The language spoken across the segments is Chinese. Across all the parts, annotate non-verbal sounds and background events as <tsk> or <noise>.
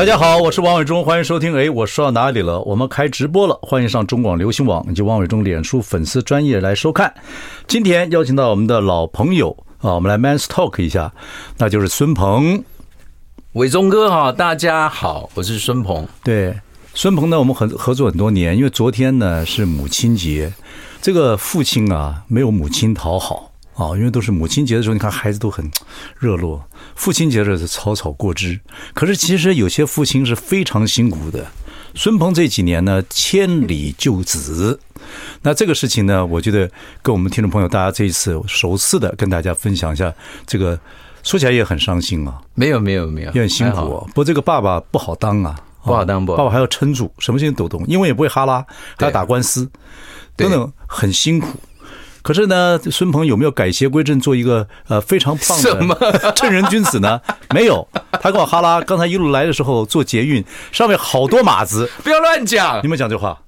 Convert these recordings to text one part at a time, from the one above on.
大家好，我是王伟忠，欢迎收听。哎，我说到哪里了？我们开直播了，欢迎上中广流行网以及王伟忠脸书粉丝专业来收看。今天邀请到我们的老朋友啊，我们来 Man's Talk 一下，那就是孙鹏。伟忠哥哈，大家好，我是孙鹏。对，孙鹏呢，我们合合作很多年，因为昨天呢是母亲节，这个父亲啊没有母亲讨好。啊，因为都是母亲节的时候，你看孩子都很热络。父亲节的时候是草草过之。可是其实有些父亲是非常辛苦的。孙鹏这几年呢，千里救子。那这个事情呢，我觉得跟我们听众朋友大家这一次首次的跟大家分享一下，这个说起来也很伤心啊。没有没有没有，也很辛苦啊。不过这个爸爸不好当啊，不好当。爸爸还要撑住，什么事情都懂，因为也不会哈拉，还要打官司，等等，很辛苦。可是呢，孙鹏有没有改邪归正，做一个呃非常棒的正 <laughs> 人君子呢？没有，他跟我哈拉，刚才一路来的时候坐捷运，上面好多马子，不要乱讲。你有没有讲这话？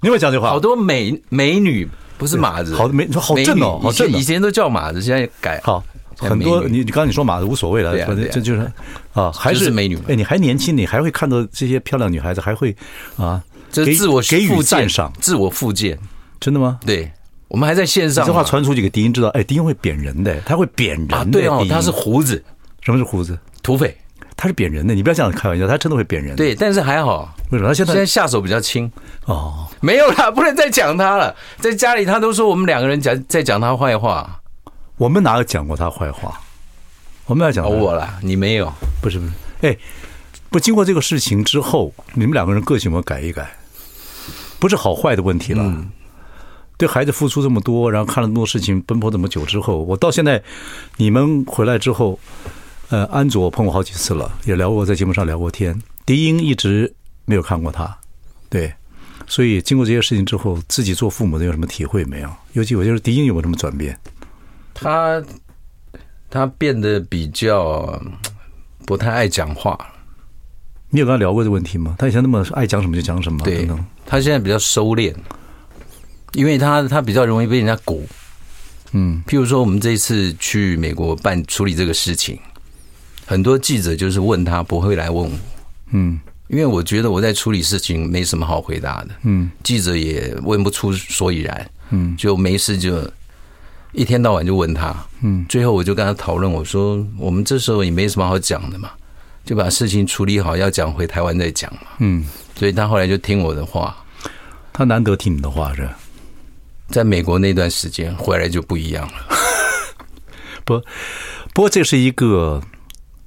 你有没有讲这话？好多美美女不是马子，好美，好正哦，好正。以前都叫马子，现在改好很多。你你刚刚你说马子无所谓了，反正这就是啊，还是美女。哎，你还年轻，你还会看到这些漂亮女孩子，还会啊，这自我给予赞赏，自我复健，真的吗？对。我们还在线上，这话传出几个低音，知道？哎，低音会贬人的，他会贬人的。对哦，他是胡子。什么是胡子？土匪。他是贬人的，你不要这样开玩笑，他真的会贬人。对，但是还好。为什么他现在现在下手比较轻？哦，没有啦，不能再讲他了。在家里，他都说我们两个人讲在讲他坏话。我们哪有讲过他坏话？我们要讲我啦，你没有？不是不是，哎，不，经过这个事情之后，你们两个人个性有没有改一改？不是好坏的问题了。对孩子付出这么多，然后看了那么多事情，奔波这么久之后，我到现在，你们回来之后，呃，安卓碰过好几次了，也聊过，在节目上聊过天。迪英一直没有看过他，对，所以经过这些事情之后，自己做父母的有什么体会没有？尤其我觉得迪英有没有什么转变？他他变得比较不太爱讲话。你有跟他聊过这个问题吗？他以前那么爱讲什么就讲什么，对，他现在比较收敛。因为他他比较容易被人家鼓，嗯，譬如说我们这一次去美国办处理这个事情，很多记者就是问他，不会来问我，嗯，因为我觉得我在处理事情没什么好回答的，嗯，记者也问不出所以然，嗯，就没事就一天到晚就问他，嗯，最后我就跟他讨论，我说我们这时候也没什么好讲的嘛，就把事情处理好，要讲回台湾再讲嘛，嗯，所以他后来就听我的话，他难得听你的话是。在美国那段时间回来就不一样了，<laughs> 不，不过这是一个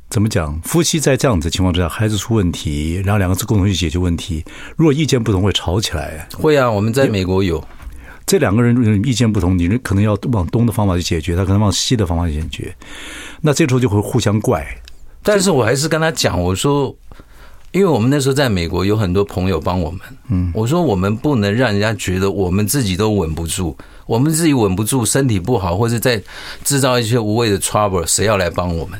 怎么讲？夫妻在这样子情况之下，孩子出问题，然后两个字共同去解决问题。如果意见不同，会吵起来。会啊，我们在美国有这两个人意见不同，你可能要往东的方法去解决，他可能往西的方法去解决。那这时候就会互相怪。但是我还是跟他讲，我说。因为我们那时候在美国有很多朋友帮我们，嗯，我说我们不能让人家觉得我们自己都稳不住，我们自己稳不住，身体不好，或者在制造一些无谓的 trouble，谁要来帮我们？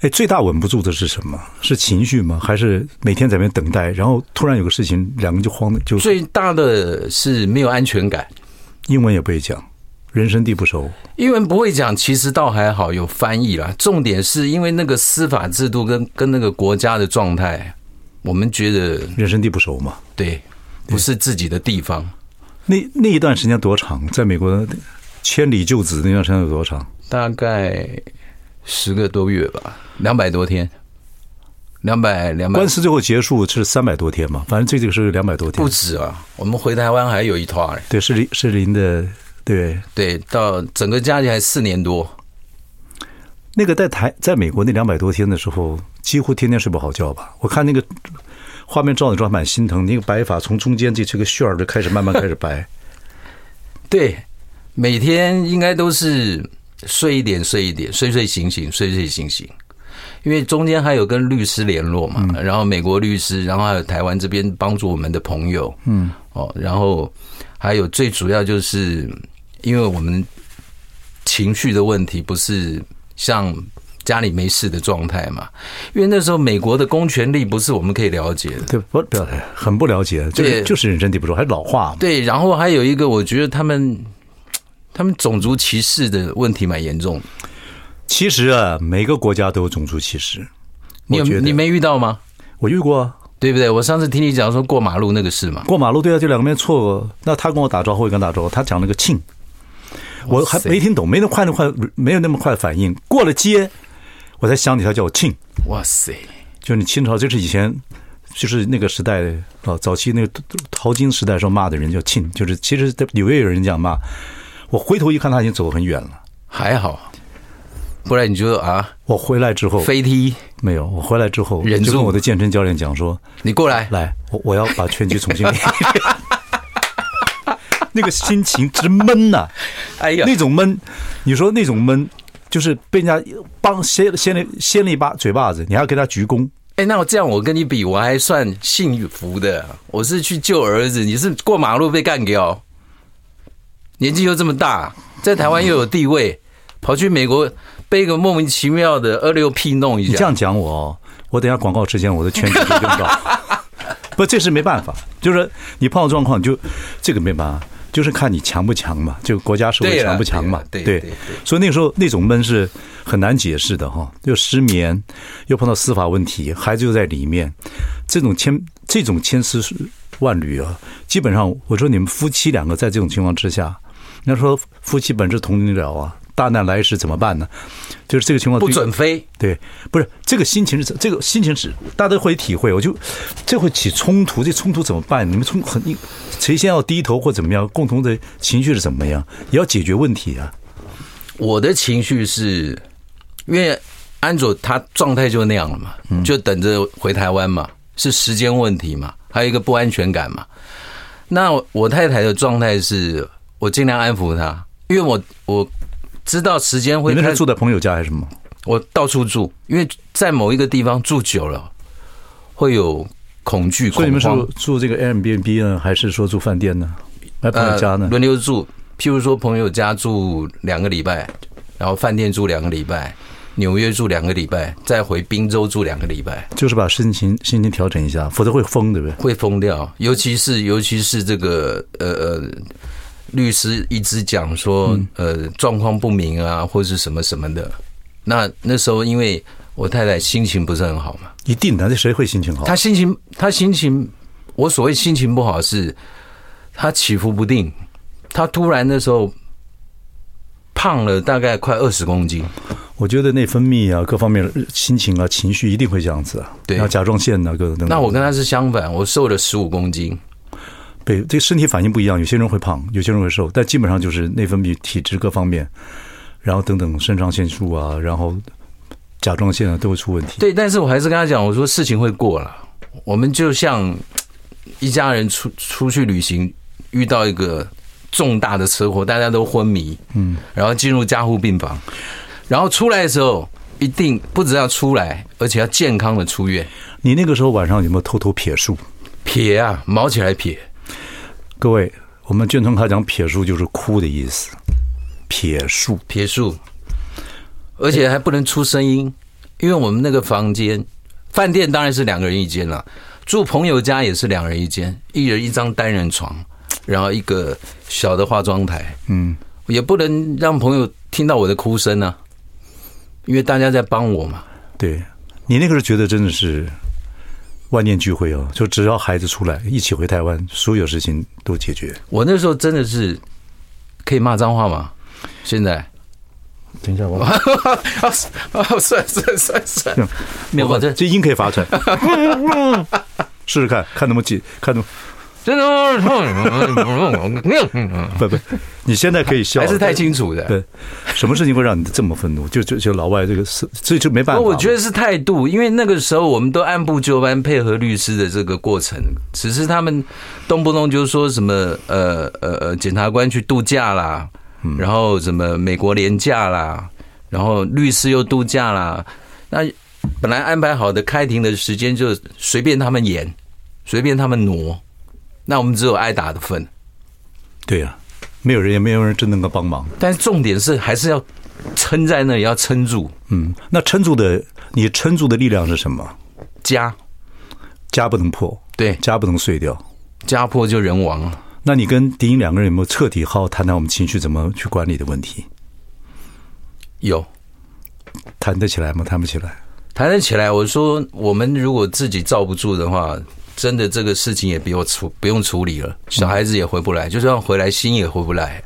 哎，最大稳不住的是什么？是情绪吗？还是每天在那边等待，然后突然有个事情，两个人就慌了？就最大的是没有安全感，英文也不会讲，人生地不熟，英文不会讲，其实倒还好，有翻译啦。重点是因为那个司法制度跟跟那个国家的状态。我们觉得人生地不熟嘛，对，不是自己的地方。那那一段时间多长？在美国千里救子那段时间有多长？大概十个多月吧，两百多天，两百两百。官司最后结束是三百多天嘛？反正这个是两百多天，不止啊。我们回台湾还有一趟。对，是林是林的，对对，到整个加起来四年多。那个在台在美国那两百多天的时候，几乎天天睡不好觉吧？我看那个画面照的时候还蛮心疼，那个白发从中间这这个旋儿就开始慢慢开始白。<laughs> 对，每天应该都是睡一点睡一点，睡睡醒醒，睡睡醒醒。因为中间还有跟律师联络嘛，然后美国律师，然后还有台湾这边帮助我们的朋友，嗯，哦，然后还有最主要就是因为我们情绪的问题，不是像。家里没事的状态嘛，因为那时候美国的公权力不是我们可以了解的，对，不不要很不了解，就是就是人生地不熟，还老化。对，然后还有一个，我觉得他们他们种族歧视的问题蛮严重。其实啊，每个国家都有种族歧视，你有你没遇到吗？我遇过啊，对不对？我上次听你讲说过马路那个事嘛，过马路对啊，就两个人错，那他跟我打招呼，我跟他打招呼，他讲了个庆，我还没听懂，没那么快那么快，没有那么快的反应，过了街。我才想起他叫我庆，哇塞！就你清朝，就是以前，就是那个时代啊，早期那个淘金时代时候骂的人叫庆，就是其实在纽约有人这样骂。我回头一看，他已经走很远了，还好，不然你觉得啊，我回来之后飞踢没有，我回来之后就跟我的健身教练讲说：“你过来，来，我我要把拳击重新练。” <laughs> 那个心情直闷呐，<laughs> 哎呀，那种闷，你说那种闷。就是被人家帮掀掀了掀了一把嘴巴子，你还要给他鞠躬。哎，那我这样我跟你比，我还算幸福的。我是去救儿子，你是过马路被干掉，年纪又这么大，在台湾又有地位，跑去美国被一个莫名其妙的二六 P 弄一下。你这样讲我，我等下广告之前我的圈子就用到。<laughs> 不，这是没办法，就是你碰到状况就这个没办法。就是看你强不强嘛，就国家社会强不强嘛，对对，所以那个时候那种闷是很难解释的哈，又失眠，又碰到司法问题，孩子又在里面，这种千这种千丝万缕啊，基本上我说你们夫妻两个在这种情况之下，人家说夫妻本是同林鸟啊。大难来时怎么办呢？就是这个情况不准飞。对，不是这个心情是这个心情是大家都会体会。我就这会起冲突，这冲突怎么办？你们冲很谁先要低头或怎么样？共同的情绪是怎么样？也要解决问题啊。我的情绪是因为安卓他状态就那样了嘛，就等着回台湾嘛，是时间问题嘛，还有一个不安全感嘛。那我太太的状态是我尽量安抚她，因为我我。知道时间会。你那是住在朋友家还是什么？我到处住，因为在某一个地方住久了，会有恐惧。所以你们是住这个 Airbnb 呢，还是说住饭店呢？来朋友家呢？轮流住。譬如说，朋友家住两个礼拜，然后饭店住两个礼拜，纽约住两个礼拜，再回宾州住两个礼拜。就是把心情心情调整一下，否则会疯，对不对？会疯掉，尤其是尤其是这个呃呃。律师一直讲说，呃，状况不明啊，或者是什么什么的。那那时候，因为我太太心情不是很好嘛，一定的，这谁会心情好？她心情，她心情，我所谓心情不好是，她起伏不定。她突然那时候胖了大概快二十公斤。我觉得内分泌啊，各方面的心情啊，情绪一定会这样子啊。对，甲状腺啊，各种。那我跟她是相反，我瘦了十五公斤。对，这个身体反应不一样，有些人会胖，有些人会瘦，但基本上就是内分泌、体质各方面，然后等等，肾上腺素啊，然后甲状腺啊都会出问题。对，但是我还是跟他讲，我说事情会过了，我们就像一家人出出去旅行，遇到一个重大的车祸，大家都昏迷，嗯，然后进入加护病房，然后出来的时候，一定不只要出来，而且要健康的出院。你那个时候晚上有没有偷偷撇树？撇啊，毛起来撇。各位，我们卷宗他讲撇树就是哭的意思，撇树。撇树，而且还不能出声音，因为我们那个房间，饭店当然是两个人一间了，住朋友家也是两人一间，一人一张单人床，然后一个小的化妆台，嗯，也不能让朋友听到我的哭声啊，因为大家在帮我嘛。对，你那个时候觉得真的是。万念俱灰哦，就只要孩子出来，一起回台湾，所有事情都解决。我那时候真的是可以骂脏话吗？现在，等一下我，<laughs> 啊算算算算，没有，这这音可以发出来，<laughs> 试试看看能不能解，看能。真的不不，你现在可以笑，还是太清楚的。对，什么？事情会让你这么？愤怒？就就就老外这个事，所以就没办法。我觉得是态度，因为那个时候我们都按部就班配合律师的这个过程，只是他们动不动就说什么？呃呃呃，检察官去度假啦，然后什么？美国廉价啦，然后律师又度假啦，那本来安排好的开庭的时间就随便他们演，随便他们挪，那我们只有挨打的份。对呀、啊，没有人也没有人真能够帮忙。但是重点是还是要撑在那里，要撑住。嗯，那撑住的你撑住的力量是什么？家，家不能破，对，家不能碎掉，家破就人亡。那你跟迪英两个人有没有彻底好好谈谈我们情绪怎么去管理的问题？有，谈得起来吗？谈不起来。谈得起来。我说，我们如果自己罩不住的话，真的这个事情也不用处不用处理了。小孩子也回不来，就算回来，心也回不来。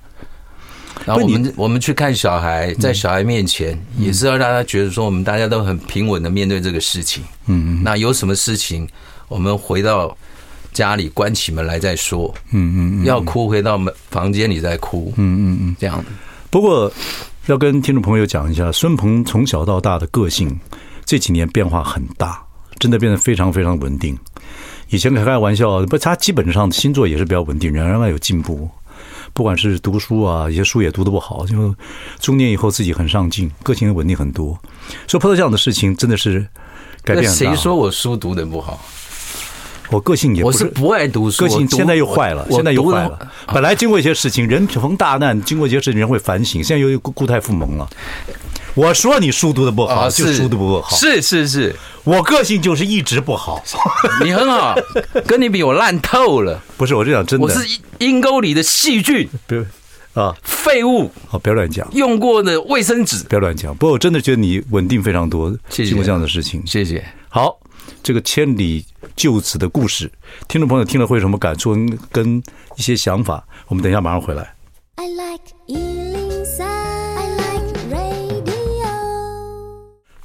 然后我们我们去看小孩，在小孩面前也是要让他觉得说，我们大家都很平稳的面对这个事情。嗯嗯。那有什么事情，我们回到。家里关起门来再说，嗯嗯，嗯，要哭回到门房间里再哭，嗯嗯嗯，这样。不过要跟听众朋友讲一下，孙鹏从小到大的个性这几年变化很大，真的变得非常非常稳定。以前开开玩笑，不，他基本上星座也是比较稳定，仍然有进步。不管是读书啊，一些书也读得不好，就中年以后自己很上进，个性也稳定很多。所以碰到这样的事情，真的是改变很大。谁说我书读得不好？我个性也不是，我是不爱读书，个性现在又坏了，现在又坏了。本来经过一些事情，人逢大难，经过一些事情，人会反省。现在又故态复萌了。我说你书读的不好，就书读不好。是是是，我个性就是一直不好。你很好，跟你比我烂透了。不是，我是讲真的，我是阴沟里的细菌，啊，废物。好，不要乱讲。用过的卫生纸，不要乱讲。不过我真的觉得你稳定非常多，谢谢。经过这样的事情，谢谢。好。这个千里就此的故事，听众朋友听了会有什么感触跟一些想法？我们等一下马上回来。I like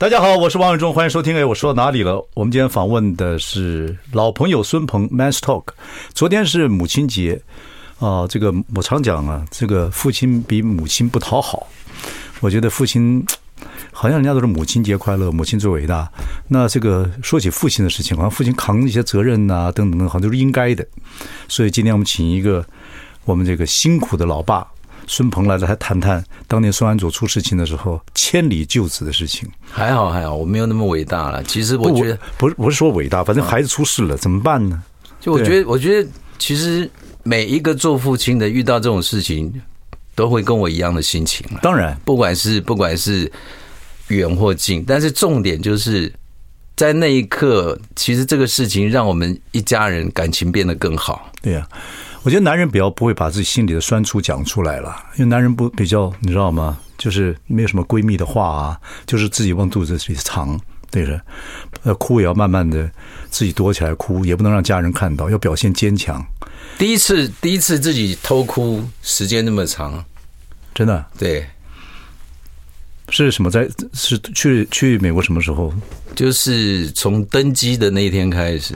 大家好，我是王伟忠，欢迎收听。哎，我说到哪里了？我们今天访问的是老朋友孙鹏，Man's Talk。昨天是母亲节啊，这个我常讲啊，这个父亲比母亲不讨好。我觉得父亲。好像人家都是母亲节快乐，母亲最伟大。那这个说起父亲的事情，好像父亲扛一些责任呐、啊，等等等，好像都是应该的。所以今天我们请一个我们这个辛苦的老爸孙鹏来了还谈谈当年孙安佐出事情的时候，千里救子的事情。还好还好，我没有那么伟大了。其实我觉得不是不是说伟大，反正孩子出事了，怎么办呢？就我觉得，我觉得其实每一个做父亲的遇到这种事情，都会跟我一样的心情。当然，不管是不管是。远或近，但是重点就是在那一刻，其实这个事情让我们一家人感情变得更好。对呀，我觉得男人比较不会把自己心里的酸楚讲出来了，因为男人不比较，你知道吗？就是没有什么闺蜜的话啊，就是自己往肚子里藏，对着，呃，哭也要慢慢的自己躲起来哭，也不能让家人看到，要表现坚强。第一次，第一次自己偷哭，时间那么长，真的，对。是什么在？在是去去美国什么时候？就是从登机的那一天开始。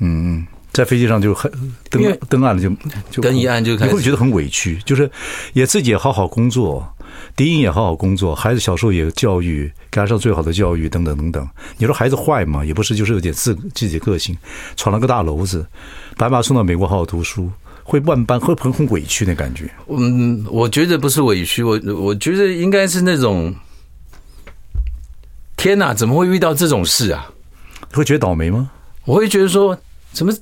嗯，在飞机上就很登登岸了就，就登一岸就开始，你会觉得很委屈。就是也自己也好好工作，迪英也好好工作，孩子小时候也教育，给他上最好的教育，等等等等。你说孩子坏嘛？也不是，就是有点自自己的个性，闯了个大篓子，把马送到美国好好读书，会万般会很很委屈的感觉。嗯，我觉得不是委屈，我我觉得应该是那种。天哪，怎么会遇到这种事啊？会觉得倒霉吗？我会觉得说，怎么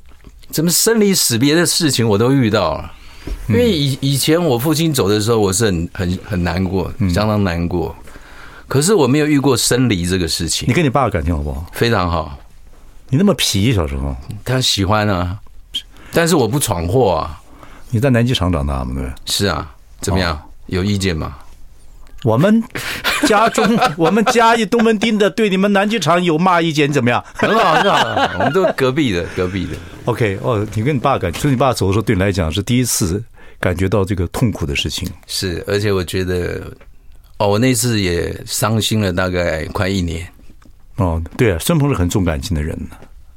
怎么生离死别的事情我都遇到了。因为以以前我父亲走的时候，我是很很很难过，相当难过。可是我没有遇过生离这个事情。你跟你爸感情好不好？非常好。你那么皮，小时候他喜欢啊，但是我不闯祸啊。你在南机场长大吗？对。是啊，怎么样？有意见吗？我们家中，<laughs> 我们嘉义东门町的对你们南剧场有骂意见怎么样？很好，很好，我们都隔壁的，隔壁的。OK，哦，你跟你爸感觉，所以你爸走的时候，对你来讲是第一次感觉到这个痛苦的事情。是，而且我觉得，哦，我那次也伤心了大概快一年。哦，对啊，孙鹏是很重感情的人呢。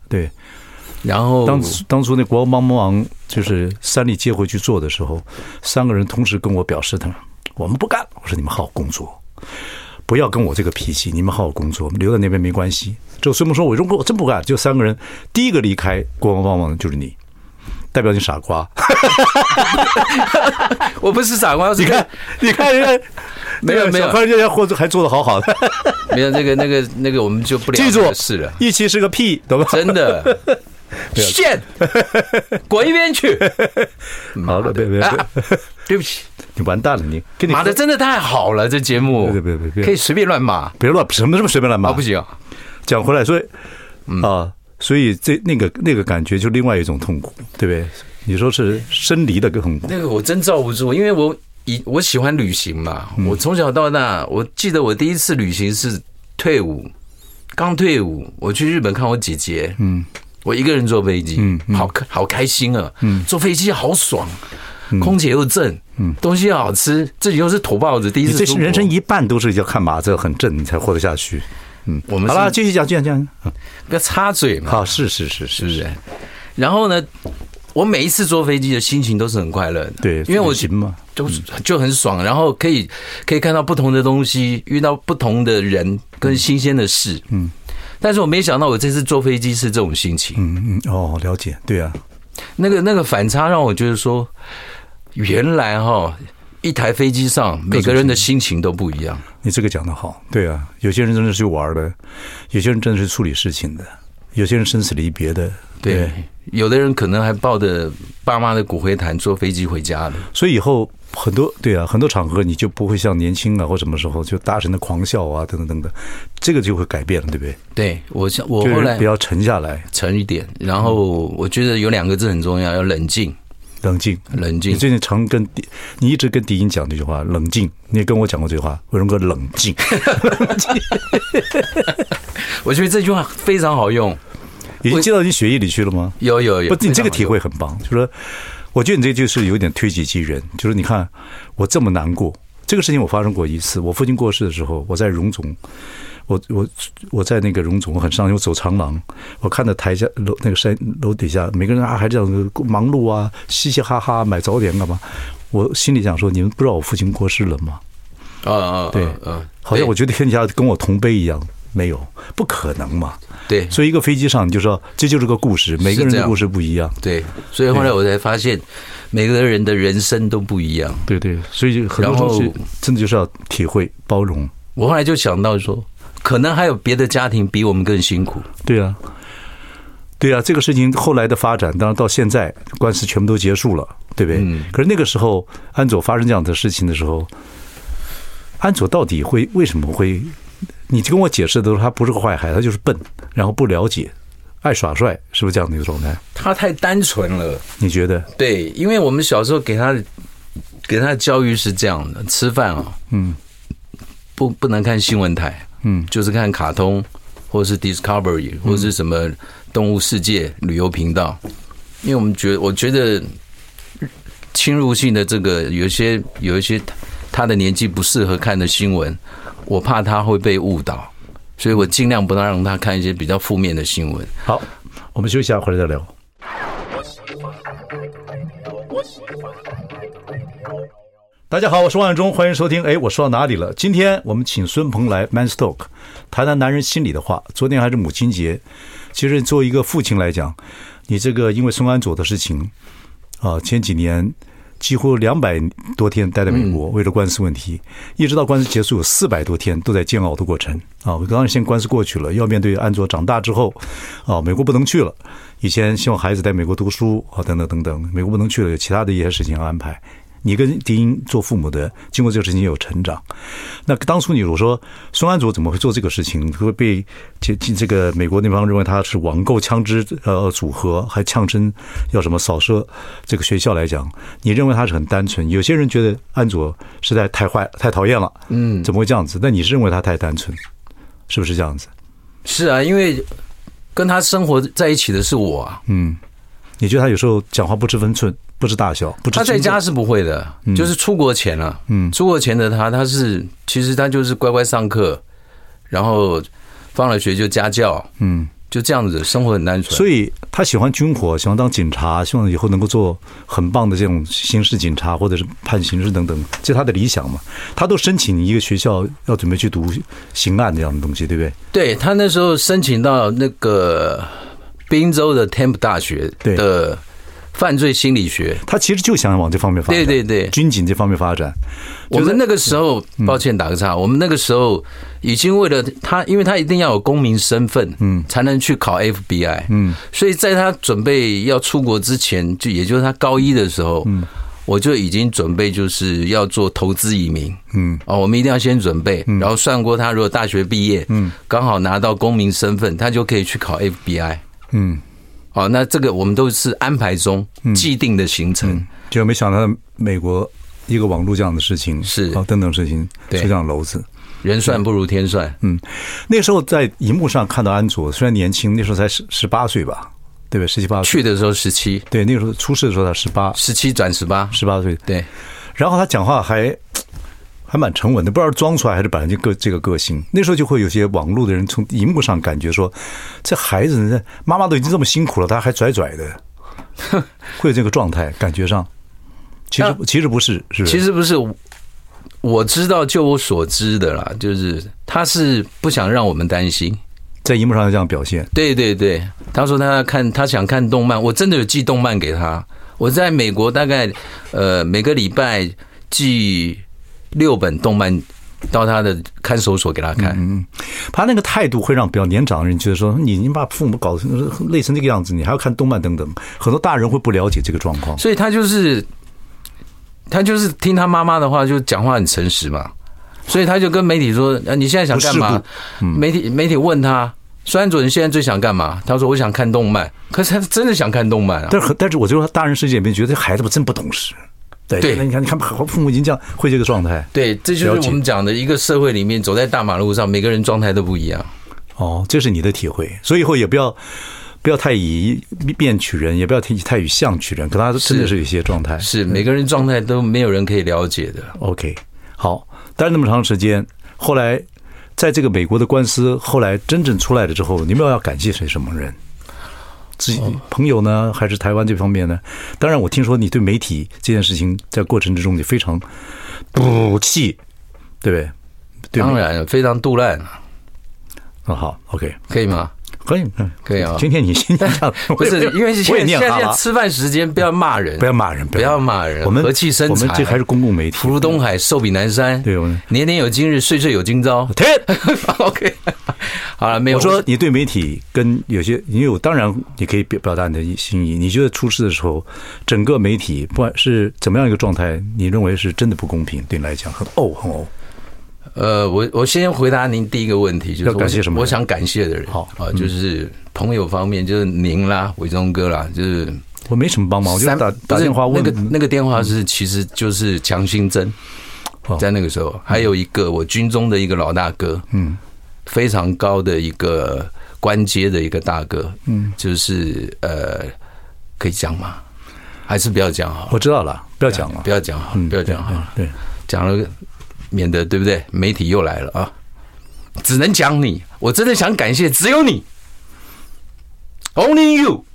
对，然后当当初那国王帮忙就是三立接回去做的时候，三个人同时跟我表示他。我们不干，我说你们好好工作，不要跟我这个脾气。你们好好工作，留在那边没关系。就孙木说：“我如果我真不干，就三个人，第一个离开国王帮忙的就是你，代表你傻瓜。<laughs> ”我不是傻瓜，你看，<laughs> 你看人家没有没有，人家活还做的好好的，没有那个那个那个我们就不了解记住是了，一期是个屁，懂吗？真的。<laughs> 现 <laughs> 滚一边去！<laughs> 好了，别别别，对不起，你完蛋了，你给你骂的真的太好了，这节目。别别别别，可以随便乱骂，别乱，什么什么随便乱骂，不行。讲回来，所以啊，所以这那个那个感觉就另外一种痛苦，对不对？你说是生离的更痛苦，那个我真罩不住，因为我以我喜欢旅行嘛，我从小到大，我记得我第一次旅行是退伍，刚退伍，我去日本看我姐姐，嗯。我一个人坐飞机，嗯，好开好开心啊，嗯，坐飞机好爽，空姐又正，嗯，东西又好吃，自己又是土包子，第一次。这是人生一半都是要看马这很正，你才活得下去。嗯，我们好了，继续讲，继续讲，不要插嘴嘛。好，是是是是是。然后呢，我每一次坐飞机的心情都是很快乐的，对，因为我行嘛，就就很爽，然后可以可以看到不同的东西，遇到不同的人跟新鲜的事，嗯。但是我没想到，我这次坐飞机是这种心情。嗯嗯哦，了解，对啊，那个那个反差让我觉得说，原来哈，一台飞机上每个人的心情都不一样。你这个讲的好，对啊，有些人真的是玩的，有些人真的是处理事情的，有些人生死离别的，对，有的人可能还抱着爸妈的骨灰坛坐飞机回家的。所以以后。很多对啊，很多场合你就不会像年轻啊或什么时候就大声的狂笑啊等等等等，这个就会改变了，对不对？对，我想我后来比较沉下来，沉一点。然后我觉得有两个字很重要，要冷静，冷静，冷静。你最近常跟你一直跟迪英讲这句话，冷静。你也跟我讲过这句话，为什么说冷静？<laughs> 我觉得这句话非常好用，已经进到你血液里去了吗？有有有，不，你这个体会很棒，就是说。我觉得你这就是有点推己及人，就是你看我这么难过，这个事情我发生过一次。我父亲过世的时候，我在荣总，我我我在那个荣总，我很伤心，我走长廊，我看到台下楼那个山楼底下，每个人啊还这样忙碌啊，嘻嘻哈哈买早点干嘛？我心里想说，你们不知道我父亲过世了吗？啊啊，对，嗯，好像我觉得天下跟我同悲一样，没有，不可能嘛。对，所以一个飞机上，你就说这就是个故事，每个人的故事不一样。对，所以后来我才发现，每个人的人生都不一样。对对，所以很多东西真的就是要体会包容。我后来就想到说，可能还有别的家庭比我们更辛苦。对啊，对啊，这个事情后来的发展，当然到现在官司全部都结束了，对不对？嗯。可是那个时候，安佐发生这样的事情的时候，安佐到底会为什么会？你跟我解释的时候他不是个坏孩子，他就是笨，然后不了解，爱耍帅，是不是这样的一个状态？他太单纯了，你觉得？对，因为我们小时候给他给他的教育是这样的：吃饭啊，嗯，不不能看新闻台，嗯，就是看卡通，或者是 Discovery，或者是什么动物世界旅游频道。因为我们觉得，我觉得侵入性的这个有一些有一些他的年纪不适合看的新闻。我怕他会被误导，所以我尽量不能让他看一些比较负面的新闻。好，我们休息一下，回来再聊。大家好，我是万忠，欢迎收听。哎，我说到哪里了？今天我们请孙鹏来 Man Talk，谈谈男人心里的话。昨天还是母亲节，其实作为一个父亲来讲，你这个因为松安佐的事情啊，前几年。几乎两百多天待在美国，为了官司问题，一直到官司结束，有四百多天都在煎熬的过程啊！刚刚先官司过去了，要面对安卓长大之后，啊，美国不能去了。以前希望孩子在美国读书啊，等等等等，美国不能去了，有其他的一些事情要安排。你跟迪英做父母的，经过这个事情也有成长。那当初你如果说孙安佐怎么会做这个事情，会被这这个美国那方认为他是网购枪支呃组合，还呛声要什么扫射这个学校来讲，你认为他是很单纯？有些人觉得安佐实在太坏太讨厌了，嗯，怎么会这样子？那你是认为他太单纯，是不是这样子？是啊，因为跟他生活在一起的是我啊，嗯，你觉得他有时候讲话不知分寸？不知大小，不知他在家是不会的，就是出国前了。嗯，出国前的他，他是其实他就是乖乖上课，然后放了学就家教，嗯，就这样子生活很单纯。所以他喜欢军火，喜欢当警察，希望以后能够做很棒的这种刑事警察或者是判刑事等等，这是他的理想嘛。他都申请一个学校要准备去读刑案这样的东西，对不对？对，他那时候申请到那个宾州的 Temple 大学的。犯罪心理学，他其实就想往这方面发展，对对对，军警这方面发展。我们那个时候，抱歉打个岔，我们那个时候已经为了他，因为他一定要有公民身份，嗯，才能去考 FBI，嗯，所以在他准备要出国之前，就也就是他高一的时候，嗯，我就已经准备就是要做投资移民，嗯，哦，我们一定要先准备，然后算过他如果大学毕业，嗯，刚好拿到公民身份，他就可以去考 FBI，嗯，哦，那这个我们都是安排中既定的行程，就没想到美国。一个网络这样的事情是。啊，等等事情是这样篓子，人算不如天算。嗯，那时候在荧幕上看到安卓，虽然年轻，那时候才十十八岁吧，对不对？十七八岁。去的时候十七，对，那个时候出事的时候他十八，十七转十八，十八岁。对，然后他讲话还还蛮沉稳的，不知道装出来还是本来就个这个个性。那时候就会有些网络的人从荧幕上感觉说，这孩子呢，妈妈都已经这么辛苦了，他还拽拽的，<laughs> 会有这个状态，感觉上。其实其实不是，是其实不是。我知道，就我所知的啦，就是他是不想让我们担心，在荧幕上这样表现。对对对，他说他要看，他想看动漫，我真的有寄动漫给他。我在美国大概呃每个礼拜寄六本动漫到他的看守所给他看。嗯，他那个态度会让比较年长的人觉得说，你你把父母搞成累成这个样子，你还要看动漫等等，很多大人会不了解这个状况。所以他就是。他就是听他妈妈的话，就讲话很诚实嘛，所以他就跟媒体说：“你现在想干嘛？”媒体媒体问他：“孙安佐，你现在最想干嘛？”他说：“我想看动漫。”可是他真的想看动漫啊！但是但是，我觉得大人世界里面觉得这孩子不真不懂事。对，那你看你看，父母已经这样会这个状态。对，这就是我们讲的一个社会里面，走在大马路上，每个人状态都不一样。哦，这是你的体会，所以以后也不要。不要太以面取人，也不要太太以相取人，可他真的是有些状态。是，是每个人状态都没有人可以了解的。OK，好，待了那么长时间，后来在这个美国的官司后来真正出来了之后，你们要感谢谁？什么人？自己朋友呢，还是台湾这方面呢？当然，我听说你对媒体这件事情在过程之中你非常赌气，对不对？对当然非常杜烂。啊，好，OK，可以吗？可以，可以啊。今天你心情上 <laughs> 不是因为现在现在吃饭时间，不要骂人，不要骂人，不要骂人。我们和气生财，我们这还是公共媒体。福如东海，寿比南山。对，我们年年有今日，岁岁有今朝。<laughs> 停，<laughs> OK，好了，没有。我说你对媒体跟有些，你有当然你可以表表达你的心意。你觉得出事的时候，整个媒体不管是怎么样一个状态，你认为是真的不公平，对你来讲很哦很哦。呃，我我先回答您第一个问题，就是要感谢什么？我想感谢的人，好。啊，就是朋友方面，就是您啦，伟忠哥啦，就是我没什么帮忙，我就打打电话问。那个那个电话是其实就是强心针，在那个时候还有一个我军中的一个老大哥，嗯，非常高的一个官阶的一个大哥，嗯，就是呃，可以讲吗？还是不要讲好？我知道了，不要讲了，不要讲好，不要讲好，对，讲了。免得对不对？媒体又来了啊！只能讲你，我真的想感谢只有你，Only you。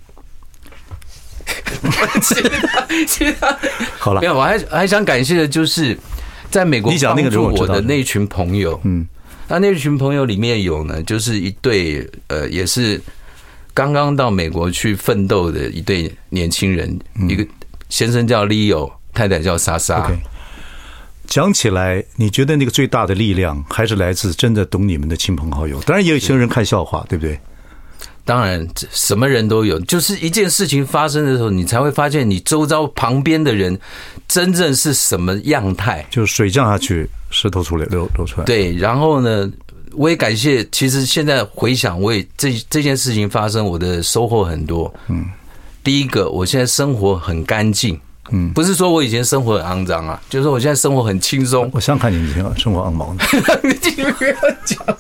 其他其他好了，没有，我还还想感谢的就是在美国帮助我的那群朋友。嗯，那那群朋友里面有呢，就是一对呃，也是刚刚到美国去奋斗的一对年轻人，一个先生叫 Leo，太太叫莎莎。讲起来，你觉得那个最大的力量还是来自真的懂你们的亲朋好友？当然，也有些人看笑话，对不对？当然，什么人都有。就是一件事情发生的时候，你才会发现你周遭旁边的人真正是什么样态。就是水降下去，石头出来流流出来。对，然后呢，我也感谢。其实现在回想，我也这这件事情发生，我的收获很多。嗯，第一个，我现在生活很干净。嗯，不是说我以前生活很肮脏啊，就是说我现在生活很轻松。我想看你以前生活肮脏的。<laughs> 你不要讲，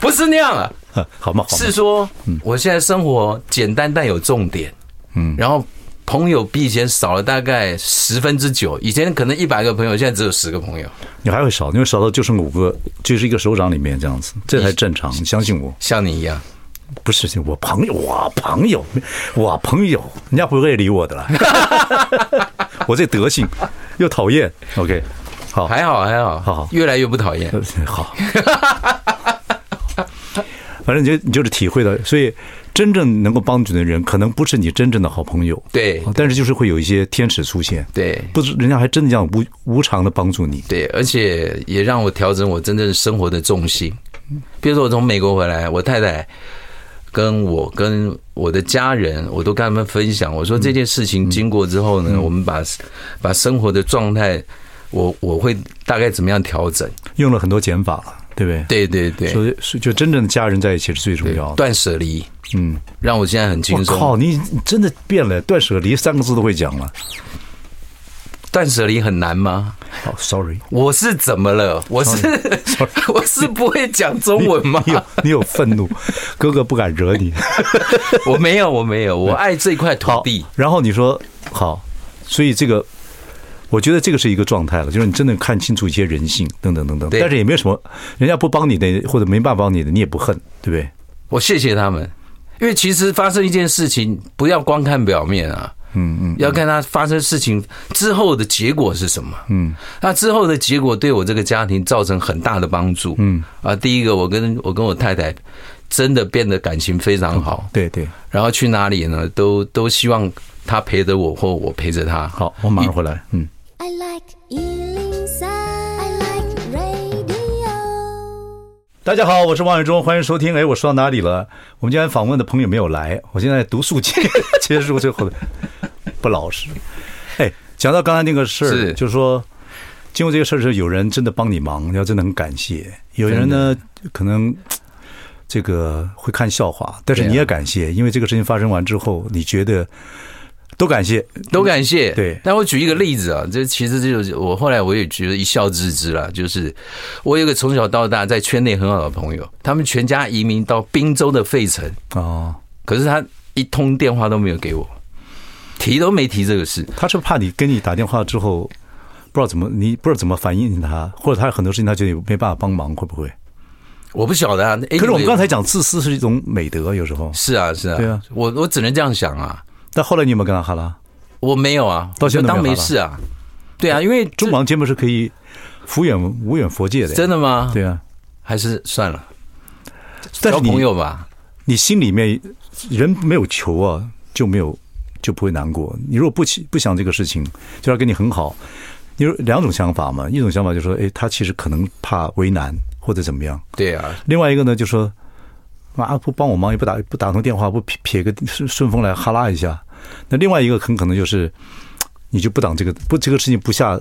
不是那样啊。好吗？是说，我现在生活简单但有重点。嗯，然后朋友比以前少了大概十分之九。以前可能一百个朋友，现在只有十个朋友。你还会少，因为少到就剩五个，就是一个手掌里面这样子，这才正常。你相信我，像你一样。不是，我朋友，我朋友，我朋友，人家不会理我的了。<laughs> 我这德性又讨厌。OK，好，还好，还好，好好，越来越不讨厌。<laughs> 好。反正你就你就是体会到，所以真正能够帮助你的人，可能不是你真正的好朋友。对，但是就是会有一些天使出现。对，不是人家还真的这样无无偿的帮助你。对，而且也让我调整我真正生活的重心。比如说我从美国回来，我太太跟我跟我的家人，我都跟他们分享，我说这件事情经过之后呢，我们把把生活的状态，我我会大概怎么样调整？用了很多减法了，对不对？对对对，所以就真正的家人在一起是最重要的。断舍离，嗯，让我现在很轻松。我靠，你真的变了，断舍离三个字都会讲了。断舍离很难吗？哦，sorry，我是怎么了？我是 <laughs> 我是不会讲中文吗？你有你有愤怒，哥哥不敢惹你。<laughs> 我没有，我没有，我爱这块土地。然后你说好，所以这个我觉得这个是一个状态了，就是你真的看清楚一些人性，等等等等。但是也没有什么，人家不帮你的或者没办法帮你的，你也不恨，对不对？我谢谢他们，因为其实发生一件事情，不要光看表面啊。嗯嗯，要看他发生事情之后的结果是什么。嗯，那之后的结果对我这个家庭造成很大的帮助。嗯啊，第一个，我跟我跟我太太真的变得感情非常好。对对，然后去哪里呢？都都希望他陪着我，或我陪着他。好，我马上回来。嗯。I like 大家好，我是王伟忠，欢迎收听。哎，我说到哪里了？我们今天访问的朋友没有来，我现在读书结 <laughs> 结束最后的不老实。哎，讲到刚才那个事儿，就是说，经过这个事儿，是有人真的帮你忙，要真的很感谢。有人呢，可能这个会看笑话，但是你也感谢，因为这个事情发生完之后，你觉得。都感谢，都感谢。对，但我举一个例子啊，这其实这就是我后来我也觉得一笑置之了。就是我有一个从小到大在圈内很好的朋友，他们全家移民到滨州的费城哦，可是他一通电话都没有给我，提都没提这个事。他是怕你跟你打电话之后不知道怎么，你不知道怎么反应他，或者他有很多事情他觉得没办法帮忙，会不会？我不晓得啊。可是我们刚才讲自私是一种美德，有时候是啊是啊，对啊，我我只能这样想啊。但后来你有没有跟他哈拉？我没有啊，到现在当没事啊。对啊，因为中盲节目是可以无远无远佛界的。真的吗？对啊，还是算了，交朋友吧。你心里面人没有求啊，就没有就不会难过。你如果不不想这个事情，就要跟你很好。你有两种想法嘛，一种想法就是说，哎，他其实可能怕为难或者怎么样。对啊。另外一个呢，就说啊，不帮我忙也不打不打通电话，不撇撇个顺顺风来哈拉一下。那另外一个很可能就是，你就不挡这个不这个事情不下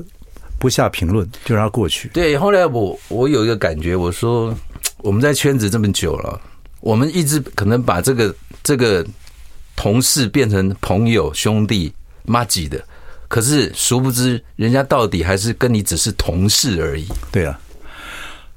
不下评论，就让它过去。对，后来我我有一个感觉，我说我们在圈子这么久了，我们一直可能把这个这个同事变成朋友兄弟妈吉的，可是殊不知人家到底还是跟你只是同事而已。对啊。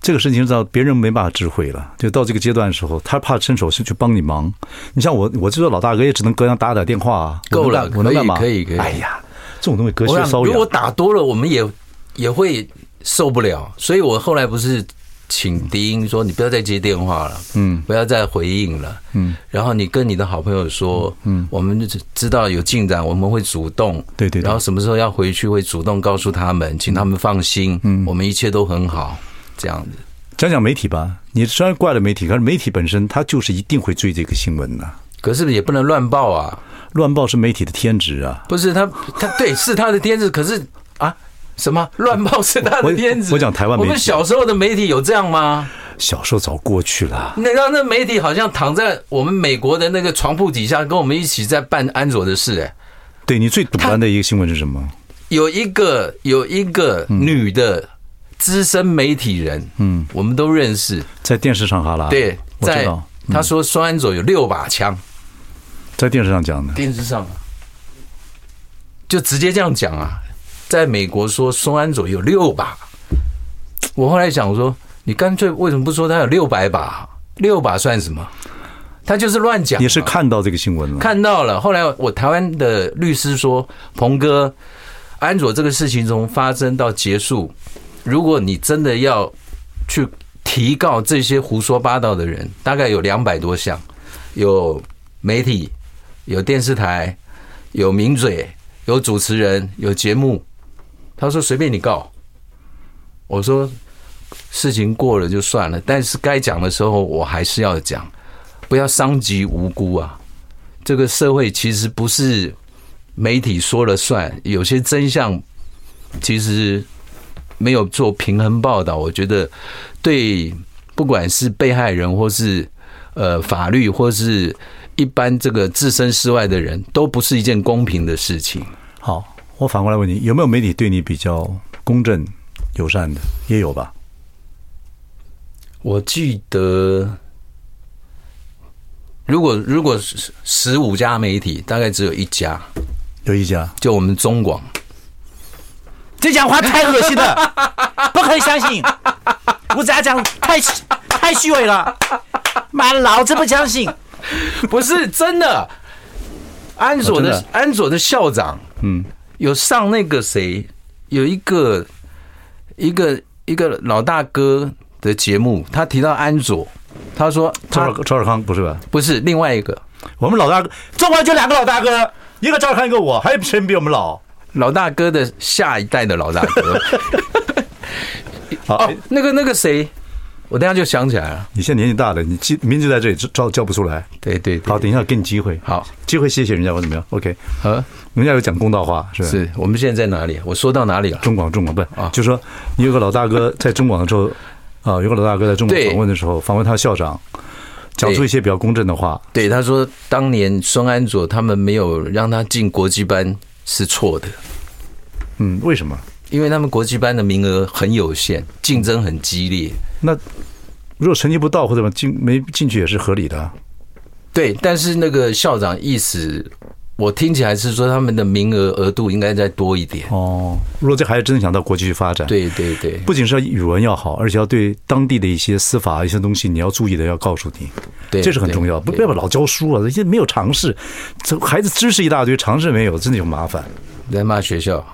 这个事情到别人没办法智慧了，就到这个阶段的时候，他怕伸手是去帮你忙。你像我，我这个老大哥也只能隔两打打电话啊，够了，我能干嘛？可以可以。可以哎呀，这种东西隔靴搔痒。如果打多了，我们也也会受不了。所以我后来不是请迪英说，你不要再接电话了，嗯，不要再回应了，嗯。然后你跟你的好朋友说，嗯，我们就知道有进展，我们会主动，对对。然后什么时候要回去，会主动告诉他们，请他们放心，嗯，我们一切都很好。这样子，讲讲媒体吧。你虽然怪了媒体，可是媒体本身它就是一定会追这个新闻的。可是也不能乱报啊，乱报是媒体的天职啊。不是他，他对是他的天职。可是啊，什么乱报是他的片子？我讲台湾媒体，我们小时候的媒体有这样吗？小时候早过去了。那让那媒体好像躺在我们美国的那个床铺底下，跟我们一起在办安卓的事。哎，对你最堵烂的一个新闻是什么？有一个有一个女的。资深媒体人，嗯，我们都认识，在电视上哈拉，对，在他说双安卓有六把枪，在电视上讲的，电视上就直接这样讲啊，在美国说松安佐有六把，我后来想说，你干脆为什么不说他有六百把？六把算什么？他就是乱讲。你是看到这个新闻了，看到了。后来我台湾的律师说，鹏哥，安佐这个事情从发生到结束。如果你真的要去提告这些胡说八道的人，大概有两百多项，有媒体、有电视台、有名嘴、有主持人、有节目。他说随便你告。我说事情过了就算了，但是该讲的时候我还是要讲。不要伤及无辜啊！这个社会其实不是媒体说了算，有些真相其实没有做平衡报道。我觉得对，不管是被害人或是呃法律，或是一般这个置身事外的人，都不是一件公平的事情。好，我反过来问你，有没有媒体对你比较公正、友善的？也有吧？我记得。如果如果十十五家媒体，大概只有一家，有一家，就我们中广。这讲话太恶心了，不可以相信。我这样讲太太虚伪了，妈，老子不相信。不是真的，安佐的安佐的校长，嗯，有上那个谁，有一个一个一个老大哥的节目，他提到安卓。他说他：“赵赵尔康不是吧？不是另外一个，我们老大哥，中国就两个老大哥，一个赵尔康，一个我，还有谁比我们老？老大哥的下一代的老大哥。<laughs> <laughs> 好，哦，那个那个谁，我等下就想起来了。你现在年纪大了，你记名字在这里叫叫不出来。对对，好，等一下给你机会。好，机会谢谢人家，我怎么样？OK，好，人家有讲公道话，是吧？是我们现在在哪里？我说到哪里了？中广，中广不啊？就说你有个老大哥在中广的时候。<laughs> ”啊，有个老大哥在中广访问的时候，访问他校长，讲出一些比较公正的话。对，他说当年孙安佐他们没有让他进国际班是错的。嗯，为什么？因为他们国际班的名额很有限，竞争很激烈。那如果成绩不到或者进没进去也是合理的。对，但是那个校长意思。我听起来是说他们的名额额度应该再多一点哦。如果这孩子真的想到国际去发展，对对对，不仅是要语文要好，而且要对当地的一些司法一些东西你要注意的，要告诉你，对，这是很重要。不不要老教书啊，这些没有常识，这孩子知识一大堆，常识没有，真的有麻烦。在骂学校？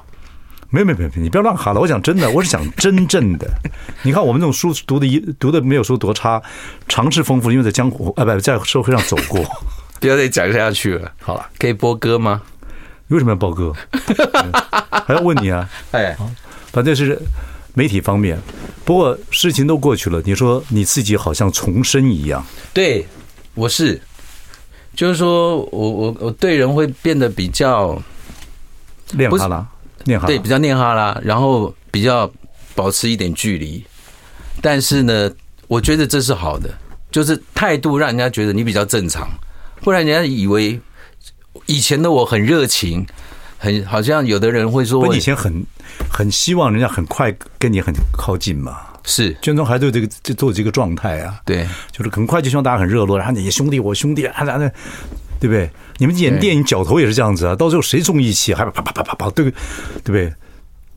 没有没有没有，你不要乱喊了。我讲真的，我是讲真正的。<laughs> 你看我们这种书读的一读的没有说多差，常识丰富，因为在江湖啊不在社会上走过。不要再讲下去了。好了，可以播歌吗？为什么要播歌？<laughs> 还要问你啊？哎，反正是媒体方面。不过事情都过去了，你说你自己好像重生一样。对，我是，就是说我我我对人会变得比较练哈啦，对，比较念哈啦，然后比较保持一点距离。但是呢，我觉得这是好的，就是态度让人家觉得你比较正常。不然人家以为以前的我很热情，很好像有的人会说，我以前很很希望人家很快跟你很靠近嘛。是，圈中还对这个这做这个状态啊。对，就是很快就希望大家很热络，然后你兄弟我兄弟啊，那对不对？你们演电影角头也是这样子啊，到最后谁重义气，还啪啪啪啪啪，对对不对？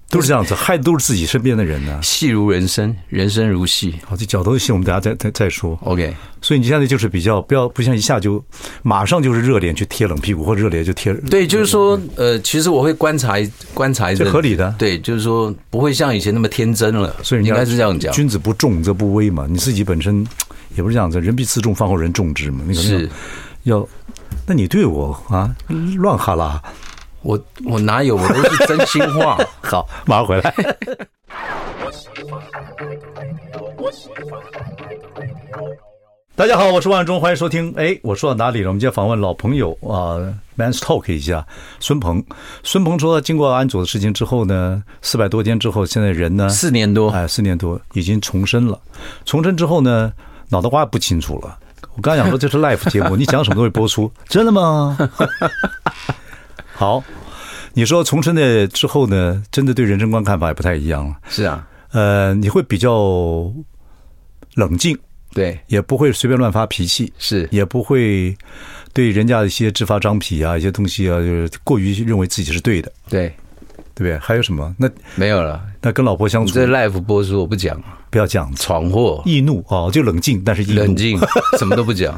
都是这样子，害的都是自己身边的人呢、啊。戏如人生，人生如戏。好，这角头的戏我们等下再再再说。OK，所以你现在就是比较不要不像一下就马上就是热脸去贴冷屁股，或者热脸就贴。对，就是说，呃，其实我会观察观察一下，这合理的。对，就是说不会像以前那么天真了。所以应该是这样讲，君子不重则不威嘛。你自己本身也不是这样子，人必自重，方后人重之嘛。那个是要，那你对我啊乱哈啦。我我哪有？我都是真心话。<laughs> 好，马上回来。<laughs> 大家好，我是万忠，欢迎收听。哎，我说到哪里了？我们今天访问老朋友啊，Man's Talk 一下。孙鹏，孙鹏说，经过安佐的事情之后呢，四百多天之后，现在人呢，四年多，哎，四年多已经重生了。重生之后呢，脑袋瓜不清楚了。<laughs> 我刚想说这是 live 节目，<laughs> 你讲什么都会播出，真的吗？<laughs> 好，你说重生的之后呢，真的对人生观看法也不太一样了。是啊，呃，你会比较冷静，对，也不会随便乱发脾气，是，也不会对人家的一些直发张皮啊，一些东西啊，就是过于认为自己是对的，对，对不对？还有什么？那没有了。那跟老婆相处，这 live 播出我不讲，不要讲闯祸、易怒哦，就冷静，但是易怒冷静，<laughs> 什么都不讲，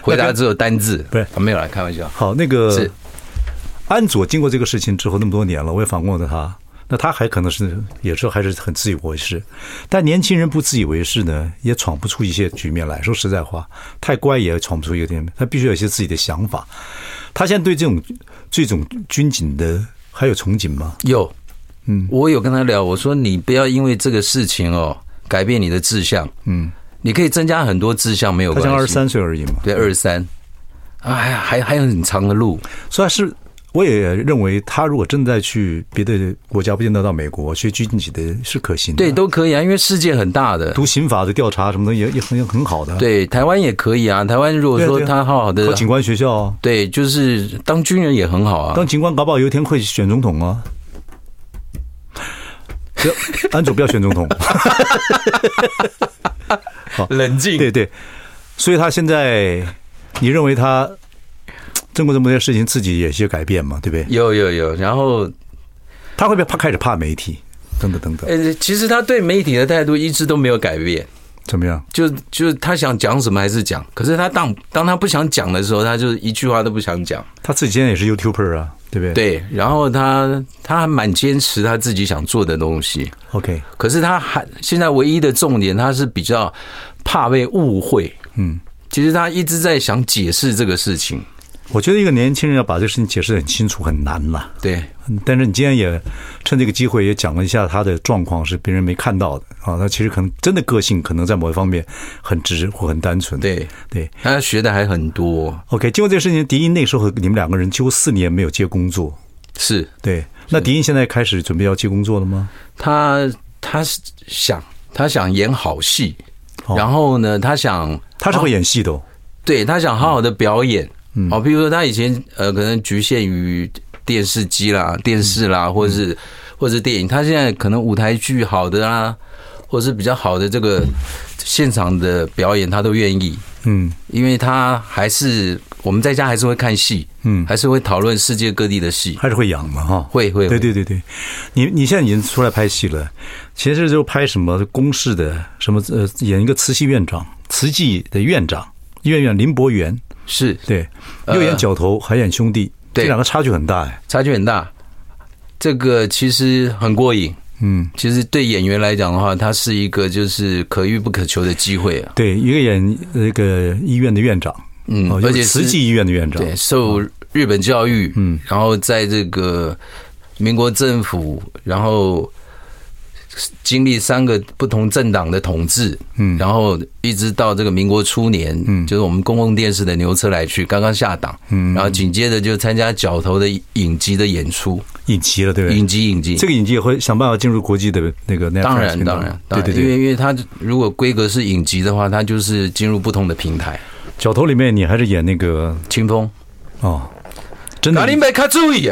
回答只有单字，不是，没有了，开玩笑。好，那个是。安佐经过这个事情之后那么多年了，我也访问过他，那他还可能是也是还是很自以为是，但年轻人不自以为是呢，也闯不出一些局面来。说实在话，太乖也闯不出一个局面，他必须有一些自己的想法。他现在对这种这种军警的还有憧憬吗？有，嗯，我有跟他聊，我说你不要因为这个事情哦改变你的志向，嗯，你可以增加很多志向，没有关系。他才二十三岁而已嘛。对，二十三，啊，还还还有很长的路。所以是，我也认为他如果正在去别的国家，不见得到美国学军警的，是可行的。对，都可以啊，因为世界很大的。读刑法的调查什么的也也很很好的。对，台湾也可以啊。台湾如果说他好好的考警官学校，啊，对，就是当军人也很好啊。当警官搞不好有一天会选总统啊。<laughs> 安祖不要选总统。好，<laughs> 冷静。对对，所以他现在，你认为他 <tsk> 经过这么多事情，自己也有些改变嘛？对不对？有有有。然后他会不会怕开始怕媒体？等等等等。呃，其实他对媒体的态度一直都没有改变。怎么样？就就他想讲什么还是讲，可是他当当他不想讲的时候，他就一句话都不想讲。他自己现在也是 YouTuber 啊。对不对？对，然后他他还蛮坚持他自己想做的东西。OK，可是他还现在唯一的重点，他是比较怕被误会。嗯，其实他一直在想解释这个事情。我觉得一个年轻人要把这个事情解释得很清楚很难了。对，但是你今天也趁这个机会也讲了一下他的状况是别人没看到的啊。他其实可能真的个性可能在某一方面很直或很单纯。对对，他学的还很多。OK，经过这个事情，迪英那时候你们两个人几乎四年没有接工作。是对。那迪英现在开始准备要接工作了吗？他他是想他想演好戏，然后呢，他想他是会演戏的哦。对，他想好好的表演。哦，比如说他以前呃，可能局限于电视机啦、电视啦，或者是或者是电影。他现在可能舞台剧好的啊，或者是比较好的这个现场的表演，他都愿意。嗯，因为他还是我们在家还是会看戏，嗯，还是会讨论世界各地的戏，还是会养嘛哈。会会，对对对对。你你现在已经出来拍戏了，其实就拍什么公式的什么呃，演一个慈禧院长，慈济的院长，院院林伯元。是。对，又演角头，还演兄弟，这两个差距很大哎，差距很大。这个其实很过瘾，嗯，其实对演员来讲的话，它是一个就是可遇不可求的机会啊。对，一个演那个医院的院长，嗯，而且慈济医院的院长，对，受日本教育，嗯，然后在这个民国政府，然后。经历三个不同政党的统治，嗯，然后一直到这个民国初年，嗯，就是我们公共电视的牛车来去刚刚下档，嗯，然后紧接着就参加角头的影集的演出，影集了，对不对？影集，影集，这个影集也会想办法进入国际的那个那。当然，当然，对对对，因为因为它如果规格是影集的话，它就是进入不同的平台。角头里面你还是演那个清风哦，真的。哪里没看注意？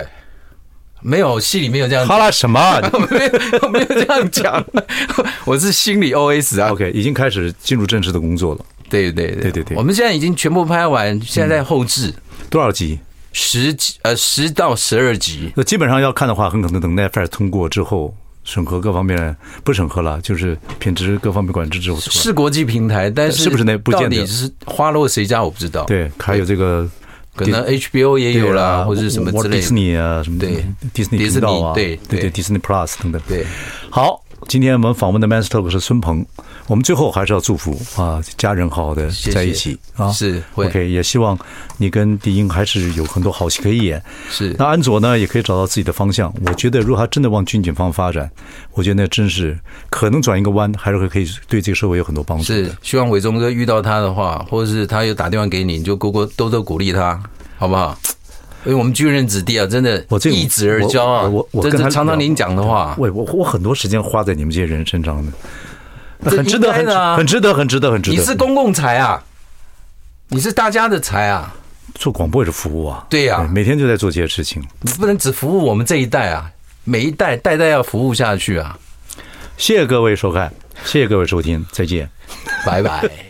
没有，戏里没有这样讲。哈啦什么？<laughs> 没有，没有这样讲。<laughs> 我是心里 OS 啊。OK，已经开始进入正式的工作了。对对对对对对。我们现在已经全部拍完，现在在后制。多少集？十集，呃，十到十二集。那基本上要看的话，很可能等 Netflix 通过之后，审核各方面不审核了，就是品质各方面管制之后。是国际平台，但是是不是那不见得？是花落谁家我不知道。对，还有这个。可能 HBO 也有啦，或者是什么之类的。迪士尼啊，什么对，迪士尼频道啊，对对对，迪士尼 Plus 等等。对，好，今天我们访问的 Talk 是孙鹏，我们最后还是要祝福啊，家人好好的在一起啊。是，OK，也希望你跟迪英还是有很多好戏可以演。是，那安佐呢，也可以找到自己的方向。我觉得，如果他真的往军警方发展，我觉得那真是可能转一个弯，还是会可以对这个社会有很多帮助。是，希望伟忠哥遇到他的话，或者是他有打电话给你，你就多多多多鼓励他。好不好？因为我们军人子弟啊，真的我这一子而骄啊。我我跟他常常您讲的话，我我我很多时间花在你们这些人身上呢，很值得，很很值得，很值得，很值得。你是公共财啊，你是大家的财啊。做广播也是服务啊，对呀，每天就在做这些事情。你不能只服务我们这一代啊，每一代代代要服务下去啊。谢谢各位收看，谢谢各位收听，再见，拜拜。